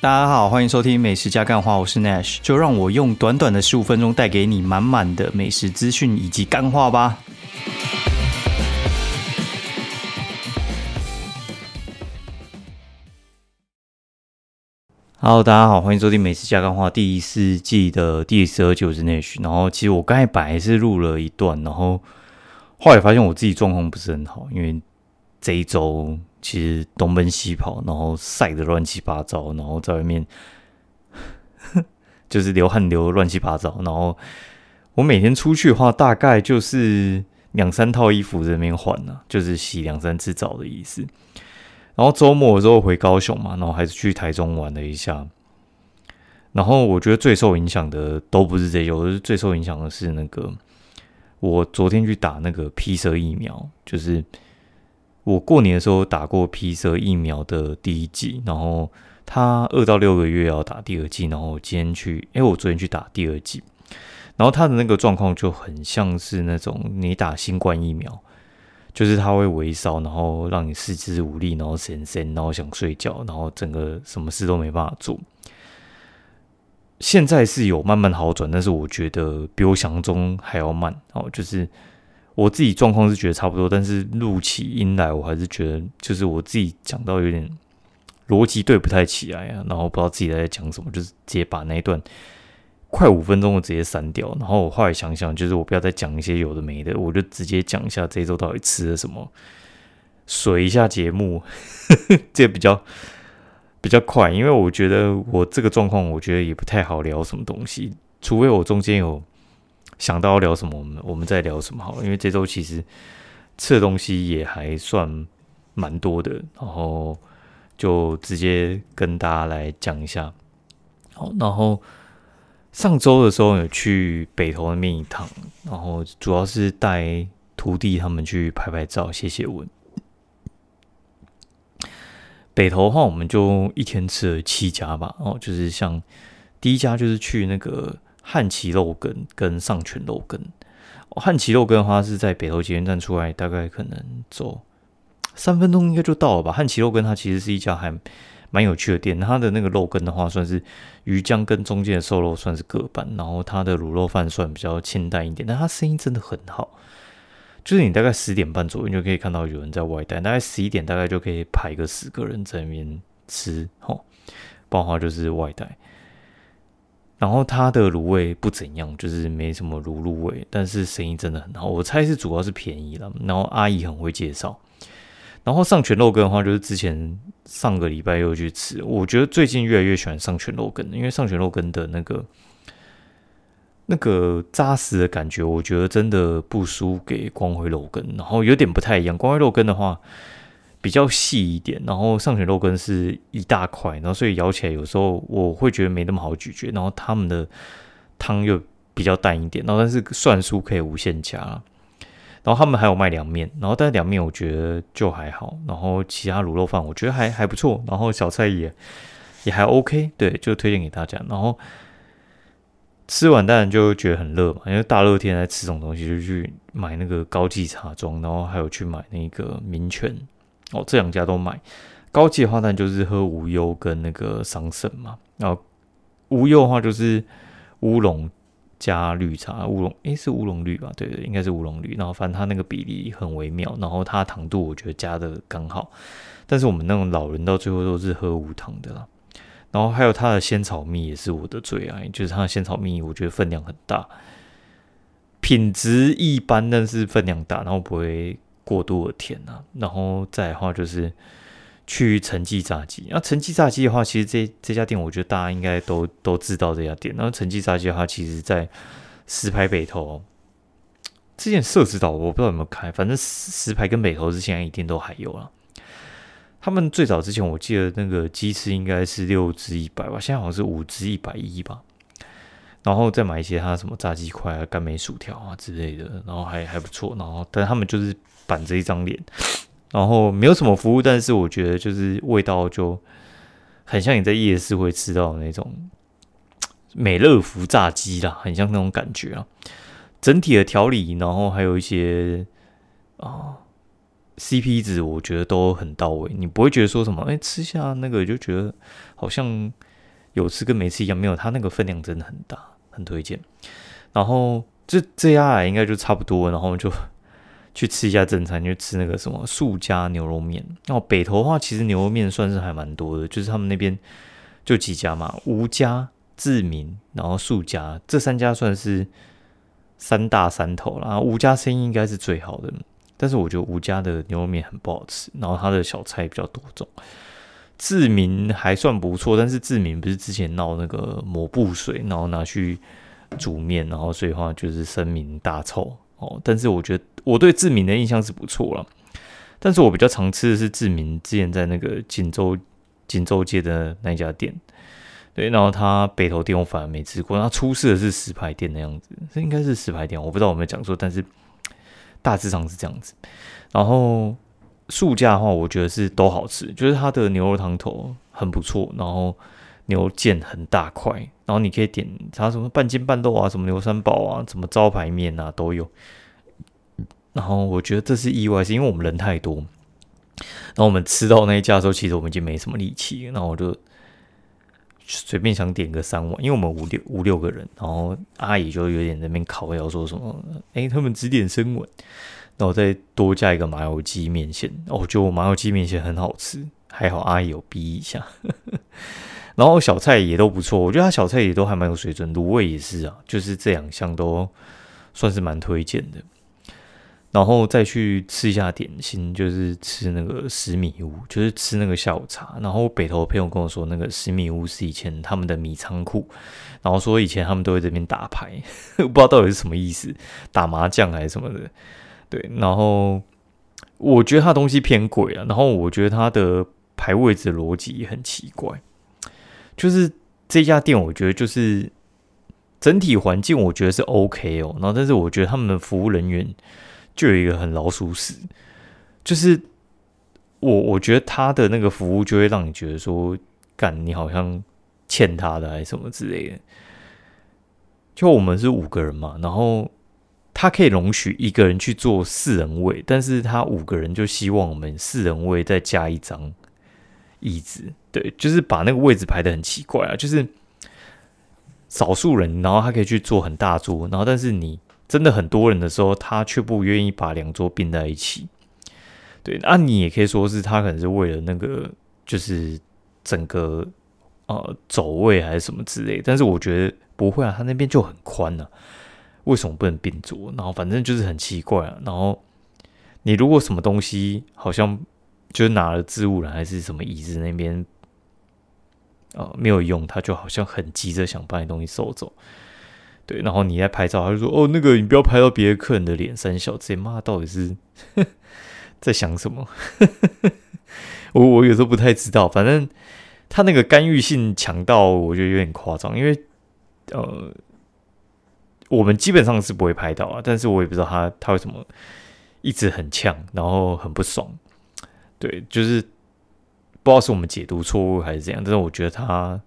大家好，欢迎收听美食加干话，我是 Nash，就让我用短短的十五分钟带给你满满的美食资讯以及干话吧。Hello，大家好，欢迎收听美食加干话第四季的第十二集，我是 Nash。然后其实我刚才本来是录了一段，然后后来发现我自己状况不是很好，因为这一周。其实东奔西跑，然后晒得乱七八糟，然后在外面 就是流汗流乱七八糟。然后我每天出去的话，大概就是两三套衣服在那边换呢，就是洗两三次澡的意思。然后周末的时候回高雄嘛，然后还是去台中玩了一下。然后我觉得最受影响的都不是这些，我是最受影响的是那个我昨天去打那个披蛇疫苗，就是。我过年的时候打过皮蛇疫苗的第一剂，然后他二到六个月要打第二剂，然后今天去，哎，我昨天去打第二剂，然后他的那个状况就很像是那种你打新冠疫苗，就是他会微烧，然后让你四肢无力，然后神神，然后想睡觉，然后整个什么事都没办法做。现在是有慢慢好转，但是我觉得比我想象中还要慢哦，就是。我自己状况是觉得差不多，但是录起音来，我还是觉得就是我自己讲到有点逻辑对不太起来啊，然后不知道自己在讲什么，就是直接把那一段快五分钟的直接删掉。然后我后来想想，就是我不要再讲一些有的没的，我就直接讲一下这周到底吃了什么，水一下节目，这比较比较快，因为我觉得我这个状况，我觉得也不太好聊什么东西，除非我中间有。想到要聊什么，我们我们再聊什么好，因为这周其实吃的东西也还算蛮多的，然后就直接跟大家来讲一下。好，然后上周的时候有去北投那边一趟，然后主要是带徒弟他们去拍拍照、写写文。北投的话，我们就一天吃了七家吧，哦，就是像第一家就是去那个。汉奇肉羹跟上泉肉羹，汉奇肉羹的话是在北投捷运站出来，大概可能走三分钟应该就到了吧。汉奇肉羹它其实是一家还蛮有趣的店，它的那个肉羹的话算是鱼浆跟中间的瘦肉算是各半，然后它的卤肉饭算比较清淡一点，但它生意真的很好。就是你大概十点半左右就可以看到有人在外带，大概十一点大概就可以排个十个人在那边吃，吼，包括就是外带。然后它的卤味不怎样，就是没什么卤入味，但是生意真的很好。我猜是主要是便宜了，然后阿姨很会介绍。然后上全肉羹的话，就是之前上个礼拜又去吃，我觉得最近越来越喜欢上全肉羹，因为上全肉羹的那个那个扎实的感觉，我觉得真的不输给光辉肉羹，然后有点不太一样。光辉肉羹的话。比较细一点，然后上泉肉羹是一大块，然后所以咬起来有时候我会觉得没那么好咀嚼，然后他们的汤又比较淡一点，然后但是蒜酥可以无限加，然后他们还有卖凉面，然后但是凉面我觉得就还好，然后其他卤肉饭我觉得还还不错，然后小菜也也还 OK，对，就推荐给大家。然后吃完当然就觉得很热嘛，因为大热天在吃这种东西，就去买那个高级茶庄，然后还有去买那个民权。哦，这两家都买。高级的话，那就是喝无忧跟那个桑葚嘛。然后无忧的话，就是乌龙加绿茶，乌龙诶是乌龙绿吧？对对，应该是乌龙绿。然后反正它那个比例很微妙，然后它糖度我觉得加的刚好。但是我们那种老人到最后都是喝无糖的啦。然后还有它的仙草蜜也是我的最爱，就是它的仙草蜜，我觉得分量很大，品质一般，但是分量大，然后不会。过度的甜呐，然后再的话就是去陈记炸鸡。那陈记炸鸡的话，其实这这家店我觉得大家应该都都知道这家店。然后陈记炸鸡的话，其实在石牌北头，之前设置岛我不知道有没有开，反正石牌跟北头是现在一定都还有了。他们最早之前我记得那个鸡翅应该是六只一百吧，现在好像是五只一百一吧。然后再买一些他什么炸鸡块啊、干梅薯条啊之类的，然后还还不错。然后但他们就是板着一张脸，然后没有什么服务，但是我觉得就是味道就很像你在夜市会吃到的那种美乐福炸鸡啦，很像那种感觉啊。整体的调理，然后还有一些啊 CP 值，我觉得都很到位。你不会觉得说什么，哎，吃下那个就觉得好像。有吃跟没吃一样，没有它那个分量真的很大，很推荐。然后这这家来应该就差不多，然后就去吃一下正餐，就吃那个什么素家牛肉面。然后北投的话，其实牛肉面算是还蛮多的，就是他们那边就几家嘛，吴家、志明，然后素家这三家算是三大三头啦。吴家生意应该是最好的，但是我觉得吴家的牛肉面很不好吃，然后它的小菜比较多种。志明还算不错，但是志明不是之前闹那个抹布水，然后拿去煮面，然后所以话就是声名大臭哦。但是我觉得我对志明的印象是不错了，但是我比较常吃的是志明之前在那个锦州锦州街的那一家店，对，然后他北头店我反而没吃过，他出事的是石牌店的样子，这应该是石牌店，我不知道有没有讲错，但是大致上是这样子，然后。素价的话，我觉得是都好吃，就是它的牛肉汤头很不错，然后牛腱很大块，然后你可以点它什么半斤半肉啊，什么牛三宝啊，什么招牌面啊都有。然后我觉得这是意外，是因为我们人太多，然后我们吃到那一家的时候，其实我们已经没什么力气，然后我就随便想点个三碗，因为我们五六五六个人，然后阿姨就有点那边烤要说什么，哎，他们只点生碗。然后再多加一个麻油鸡面线，哦，就麻油鸡面线很好吃，还好阿姨有逼一下。然后小菜也都不错，我觉得他小菜也都还蛮有水准，卤味也是啊，就是这两项都算是蛮推荐的。然后再去吃一下点心，就是吃那个十米屋，就是吃那个下午茶。然后北投朋友跟我说，那个十米屋是以前他们的米仓库，然后说以前他们都会这边打牌，不知道到底是什么意思，打麻将还是什么的。对，然后我觉得它东西偏贵啊，然后我觉得它的排位置逻辑也很奇怪，就是这家店我觉得就是整体环境我觉得是 OK 哦，然后但是我觉得他们的服务人员就有一个很老鼠屎，就是我我觉得他的那个服务就会让你觉得说，干你好像欠他的还是什么之类的，就我们是五个人嘛，然后。他可以容许一个人去做四人位，但是他五个人就希望我们四人位再加一张椅子，对，就是把那个位置排的很奇怪啊，就是少数人，然后他可以去坐很大桌，然后但是你真的很多人的时候，他却不愿意把两桌并在一起，对，那你也可以说是他可能是为了那个就是整个呃走位还是什么之类，但是我觉得不会啊，他那边就很宽呢。为什么不能并桌？然后反正就是很奇怪啊。然后你如果什么东西好像就是拿了置物了，还是什么椅子那边呃没有用，他就好像很急着想把你东西收走。对，然后你在拍照，他就说：“哦，那个你不要拍到别的客人的脸。”三小直接骂，到底是在想什么？我我有时候不太知道。反正他那个干预性强到我觉得有点夸张，因为呃。我们基本上是不会拍到啊，但是我也不知道他他为什么一直很呛，然后很不爽。对，就是不知道是我们解读错误还是怎样，但是我觉得他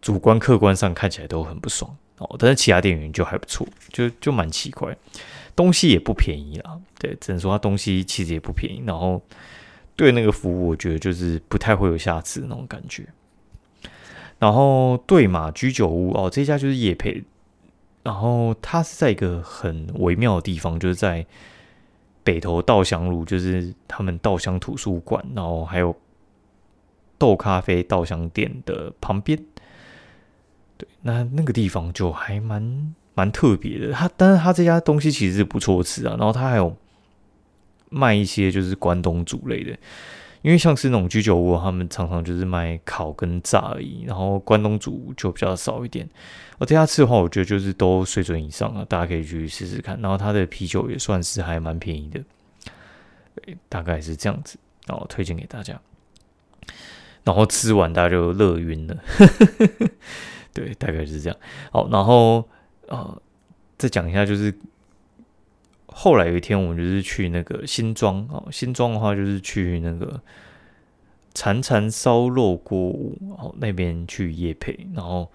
主观客观上看起来都很不爽哦。但是其他店员就还不错，就就蛮奇怪，东西也不便宜啦。对，只能说他东西其实也不便宜，然后对那个服务，我觉得就是不太会有下次那种感觉。然后对马居酒屋哦，这家就是叶配。然后它是在一个很微妙的地方，就是在北投稻香路，就是他们稻香图书馆，然后还有豆咖啡稻香店的旁边。对，那那个地方就还蛮蛮特别的。他，但是他这家东西其实是不错吃啊。然后他还有卖一些就是关东煮类的。因为像是那种居酒屋，他们常常就是卖烤跟炸而已，然后关东煮就比较少一点。而这家吃的话，我觉得就是都水准以上了，大家可以去试试看。然后它的啤酒也算是还蛮便宜的，大概是这样子，然后推荐给大家。然后吃完大家就乐晕了，对，大概是这样。好，然后呃，再讲一下就是。后来有一天，我们就是去那个新庄哦，新庄的话就是去那个潺潺烧肉锅屋哦那边去夜配，然后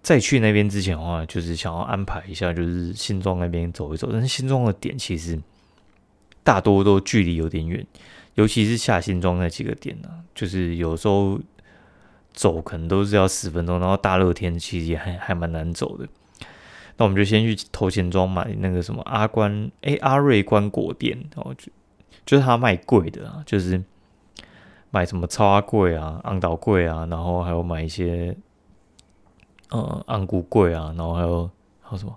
再去那边之前的话，就是想要安排一下，就是新庄那边走一走。但是新庄的点其实大多都距离有点远，尤其是下新庄那几个点呢，就是有时候走可能都是要十分钟，然后大热天其实也还还蛮难走的。那我们就先去头前庄买那个什么阿关哎阿瑞关果店哦，就就是他卖贵的啊，就是买什么超阿贵啊、昂岛贵啊，然后还有买一些呃昂古贵啊，然后还有还有什么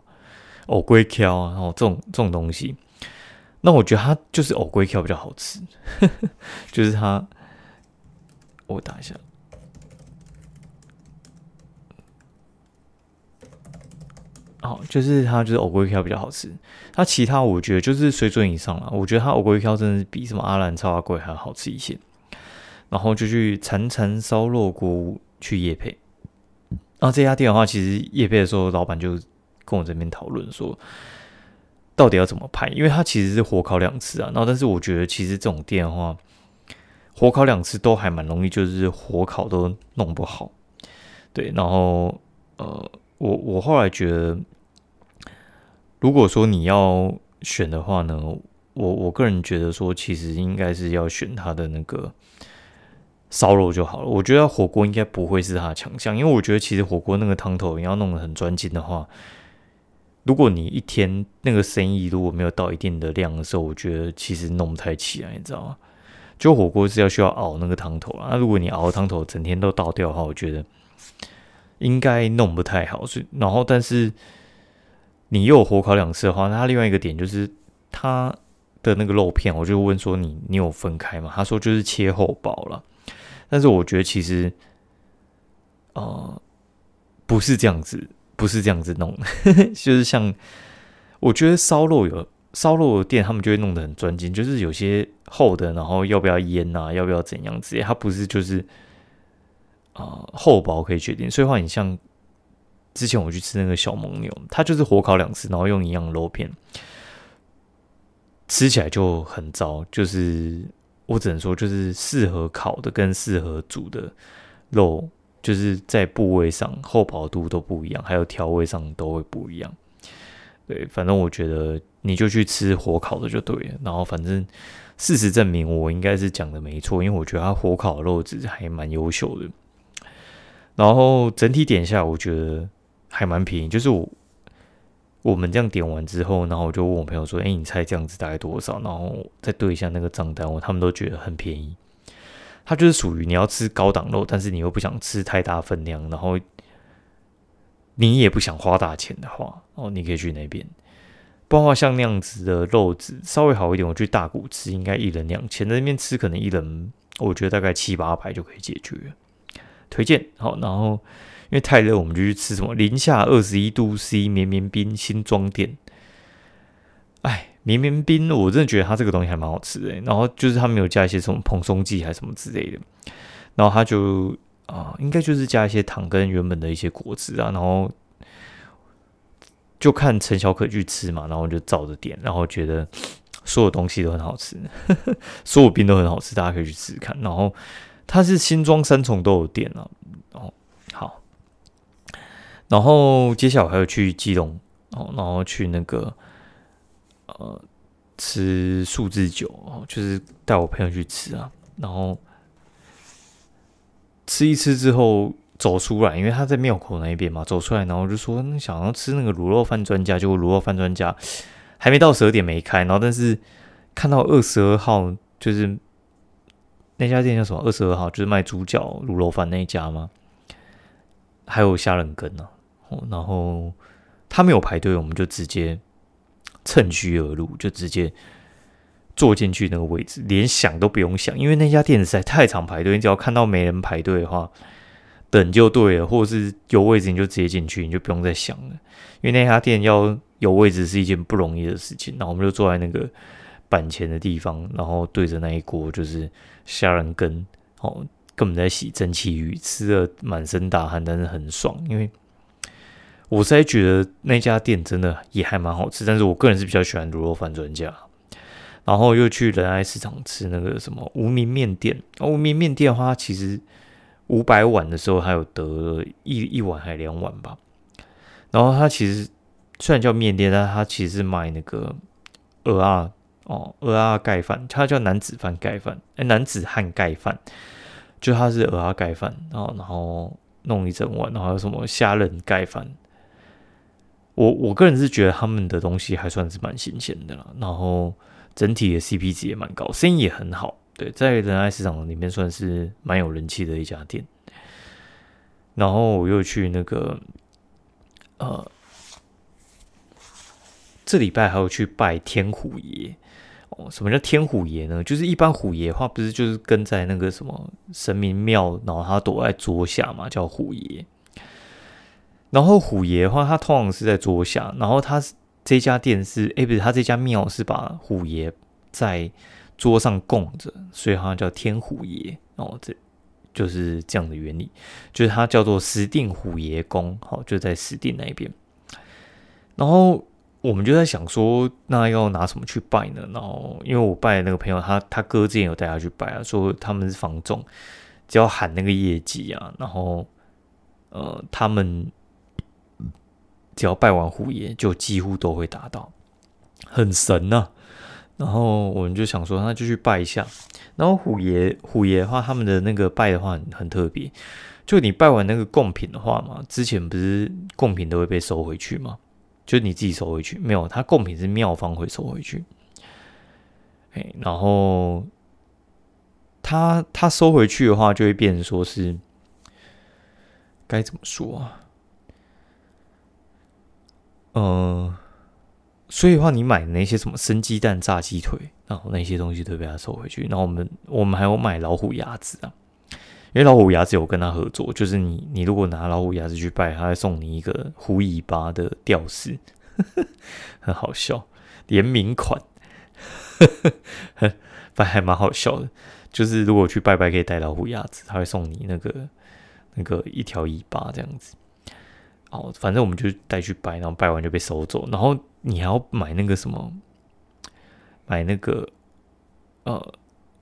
藕龟壳啊，然后这种这种东西。那我觉得它就是藕龟壳比较好吃，就是它，我打一下。哦，就是它就是藕龟壳比较好吃，它其他我觉得就是水准以上了。我觉得它藕龟壳真的是比什么阿兰超阿贵还要好吃一些。然后就去潺潺烧肉锅去夜配，然后这家店的话，其实夜配的时候，老板就跟我这边讨论说，到底要怎么拍，因为他其实是火烤两次啊。然后但是我觉得其实这种店的话，火烤两次都还蛮容易，就是火烤都弄不好。对，然后呃，我我后来觉得。如果说你要选的话呢，我我个人觉得说，其实应该是要选它的那个烧肉就好了。我觉得火锅应该不会是它的强项，因为我觉得其实火锅那个汤头你要弄得很专精的话，如果你一天那个生意如果没有到一定的量的时候，我觉得其实弄不太起来，你知道吗？就火锅是要需要熬那个汤头啊，那如果你熬汤头整天都倒掉的话，我觉得应该弄不太好。所以，然后但是。你又火烤两次的话，那另外一个点就是它的那个肉片，我就问说你你有分开吗？他说就是切厚薄了，但是我觉得其实，呃，不是这样子，不是这样子弄，就是像我觉得烧肉有烧肉的店，他们就会弄得很专精，就是有些厚的，然后要不要腌啊，要不要怎样子，它不是就是啊厚薄可以决定，所以话你像。之前我去吃那个小蒙牛，它就是火烤两次，然后用一样肉片，吃起来就很糟。就是我只能说，就是适合烤的跟适合煮的肉，就是在部位上厚薄度都不一样，还有调味上都会不一样。对，反正我觉得你就去吃火烤的就对了。然后反正事实证明，我应该是讲的没错，因为我觉得它火烤的肉质还蛮优秀的。然后整体点下，我觉得。还蛮便宜，就是我我们这样点完之后，然后我就问我朋友说：“哎，你猜这样子大概多少？”然后再对一下那个账单，我他们都觉得很便宜。它就是属于你要吃高档肉，但是你又不想吃太大分量，然后你也不想花大钱的话，哦，你可以去那边。不然像那样子的肉质稍微好一点，我去大谷吃，应该一人两千，那边吃可能一人我觉得大概七八百就可以解决。推荐好，然后。因为太热，我们就去吃什么零下二十一度 C 绵绵冰新装店。哎，绵绵冰，我真的觉得它这个东西还蛮好吃的。然后就是它没有加一些什么蓬松剂还是什么之类的。然后它就啊，应该就是加一些糖跟原本的一些果汁啊。然后就看陈小可去吃嘛，然后就照着点，然后觉得 所有东西都很好吃，所有冰都很好吃，大家可以去试试看。然后它是新装三重都有店啊。哦，好。然后接下来还要去基隆哦，然后去那个呃吃数字酒哦，就是带我朋友去吃啊。然后吃一吃之后走出来，因为他在庙口那一边嘛，走出来，然后就说想要吃那个卤肉饭专家，结果卤肉饭专家还没到十二点没开，然后但是看到二十二号就是那家店叫什么？二十二号就是卖猪脚卤肉饭那一家吗？还有虾仁羹呢。然后他没有排队，我们就直接趁虚而入，就直接坐进去那个位置，连想都不用想，因为那家店实在太常排队，你只要看到没人排队的话，等就对了，或者是有位置你就直接进去，你就不用再想了。因为那家店要有位置是一件不容易的事情。然后我们就坐在那个板前的地方，然后对着那一锅就是虾仁羹，哦，根本在洗蒸汽鱼，吃的满身大汗，但是很爽，因为。我实在觉得那家店真的也还蛮好吃，但是我个人是比较喜欢卤肉饭专家。然后又去仁爱市场吃那个什么无名面店，无名面店的话，其实五百碗的时候还有得一一碗还两碗吧。然后它其实虽然叫面店，但它其实是卖那个鹅啊哦鹅啊盖饭，它叫男子饭盖饭，哎男子汉盖饭。就它是鹅鸭盖饭，然后然后弄一整碗，然后有什么虾仁盖饭。我我个人是觉得他们的东西还算是蛮新鲜的啦，然后整体的 CP 值也蛮高，生意也很好。对，在仁爱市场里面算是蛮有人气的一家店。然后我又去那个，呃，这礼拜还有去拜天虎爷。哦，什么叫天虎爷呢？就是一般虎爷的话，不是就是跟在那个什么神明庙，然后他躲在桌下嘛，叫虎爷。然后虎爷的话，他通常是在桌下，然后他这家店是，哎，不是，他这家庙是把虎爷在桌上供着，所以它叫天虎爷。哦，这就是这样的原理，就是它叫做石定虎爷宫，好，就在石定那边。然后我们就在想说，那要拿什么去拜呢？然后因为我拜的那个朋友，他他哥之前有带他去拜啊，说他们是房仲，只要喊那个业绩啊，然后呃，他们。只要拜完虎爷，就几乎都会达到，很神呐。然后我们就想说，那就去拜一下。然后虎爷，虎爷的话，他们的那个拜的话很特别。就你拜完那个贡品的话嘛，之前不是贡品都会被收回去吗？就你自己收回去，没有，他贡品是庙方会收回去。哎，然后他他收回去的话，就会变成说是该怎么说啊？嗯，所以的话，你买那些什么生鸡蛋、炸鸡腿，然后那些东西都被他收回去。然后我们我们还有买老虎牙子啊，因为老虎牙子有跟他合作，就是你你如果拿老虎牙子去拜，他会送你一个虎尾巴的吊饰，很好笑，联名款，反还蛮好笑的。就是如果去拜拜可以带老虎牙子，他会送你那个那个一条尾巴这样子。哦，反正我们就带去拜，然后拜完就被收走。然后你还要买那个什么，买那个呃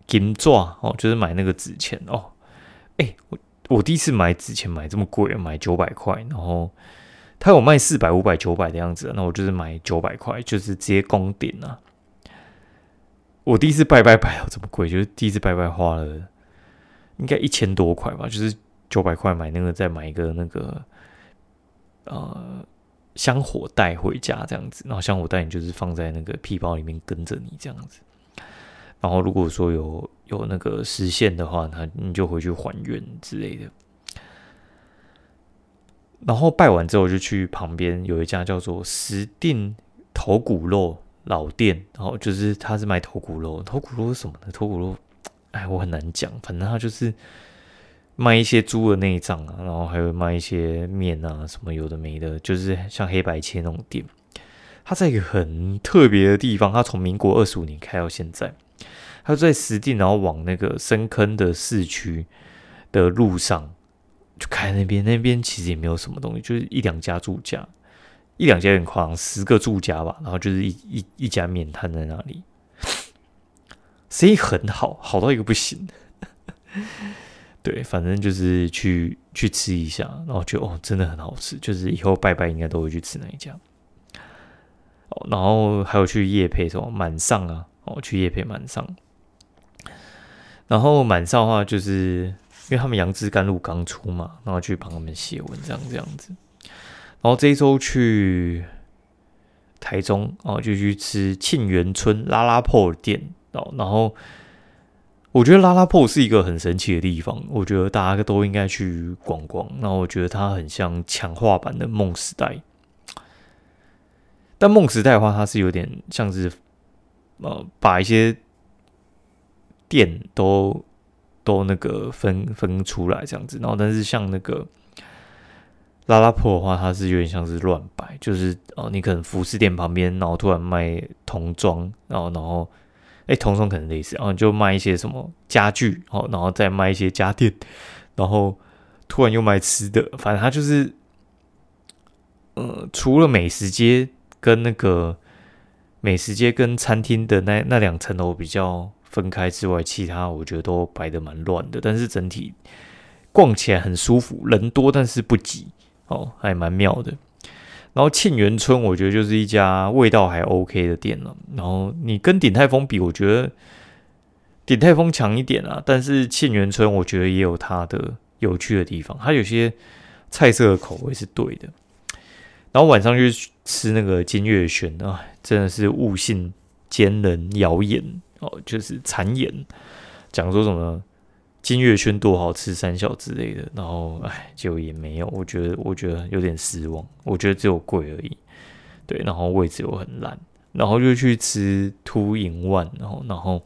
金钻哦，就是买那个纸钱哦。哎，我我第一次买纸钱买这么贵，买九百块。然后他有卖四百、五百、九百的样子，那我就是买九百块，就是直接供顶啊。我第一次拜拜拜到这么贵，就是第一次拜拜花了应该一千多块吧，就是九百块买那个，再买一个那个。呃，香火带回家这样子，然后香火带你就是放在那个皮包里面跟着你这样子。然后如果说有有那个实现的话，他你就回去还愿之类的。然后拜完之后就去旁边有一家叫做石定头骨肉老店，然后就是他是卖头骨肉，头骨肉是什么呢？头骨肉，哎，我很难讲，反正他就是。卖一些猪的内脏啊，然后还有卖一些面啊，什么有的没的，就是像黑白切那种店。它在一个很特别的地方，它从民国二十五年开到现在，他在实地，然后往那个深坑的市区的路上就开那边。那边其实也没有什么东西，就是一两家住家，一两家有点夸张，十个住家吧。然后就是一一一家面摊在那里，生意很好，好到一个不行。对，反正就是去去吃一下，然后觉得哦，真的很好吃，就是以后拜拜应该都会去吃那一家。哦，然后还有去夜配什么满上啊，哦，去夜配满上。然后满少的话，就是因为他们杨枝甘露刚出嘛，然后去帮他们写文章这样子。然后这一周去台中哦，就去吃庆元村拉拉破店哦，然后。我觉得拉拉破是一个很神奇的地方，我觉得大家都应该去逛逛。那我觉得它很像强化版的梦时代，但梦时代的话，它是有点像是呃把一些店都都那个分分出来这样子。然后，但是像那个拉拉破的话，它是有点像是乱摆，就是哦，你可能服饰店旁边，然后突然卖童装，然后然后。哎，童装可能类似，然后就卖一些什么家具，哦，然后再卖一些家电，然后突然又卖吃的，反正他就是，呃，除了美食街跟那个美食街跟餐厅的那那两层楼比较分开之外，其他我觉得都摆的蛮乱的，但是整体逛起来很舒服，人多但是不挤，哦，还蛮妙的。然后沁园村，我觉得就是一家味道还 OK 的店了。然后你跟鼎泰丰比，我觉得鼎泰丰强一点啊，但是沁园春我觉得也有它的有趣的地方，它有些菜色的口味是对的。然后晚上就吃那个金月轩啊，真的是悟性奸人谣言哦，就是谗言，讲说什么金月轩多好吃三小之类的，然后哎，结果也没有，我觉得我觉得有点失望，我觉得只有贵而已，对，然后位置又很烂，然后就去吃秃影万，然后然后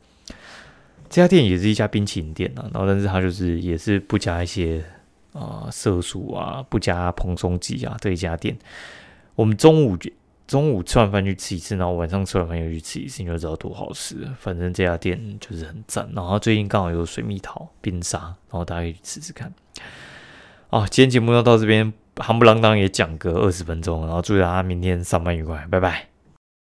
这家店也是一家冰淇淋店啊，然后但是它就是也是不加一些啊色素啊，不加蓬松剂啊这一家店。我们中午中午吃完饭去吃一次，然后晚上吃完饭又去吃一次，你就知道多好吃。反正这家店就是很赞。然后最近刚好有水蜜桃冰沙，然后大家可以去吃吃看。哦，今天节目要到这边，夯不啷当也讲个二十分钟，然后祝大家明天上班愉快，拜拜。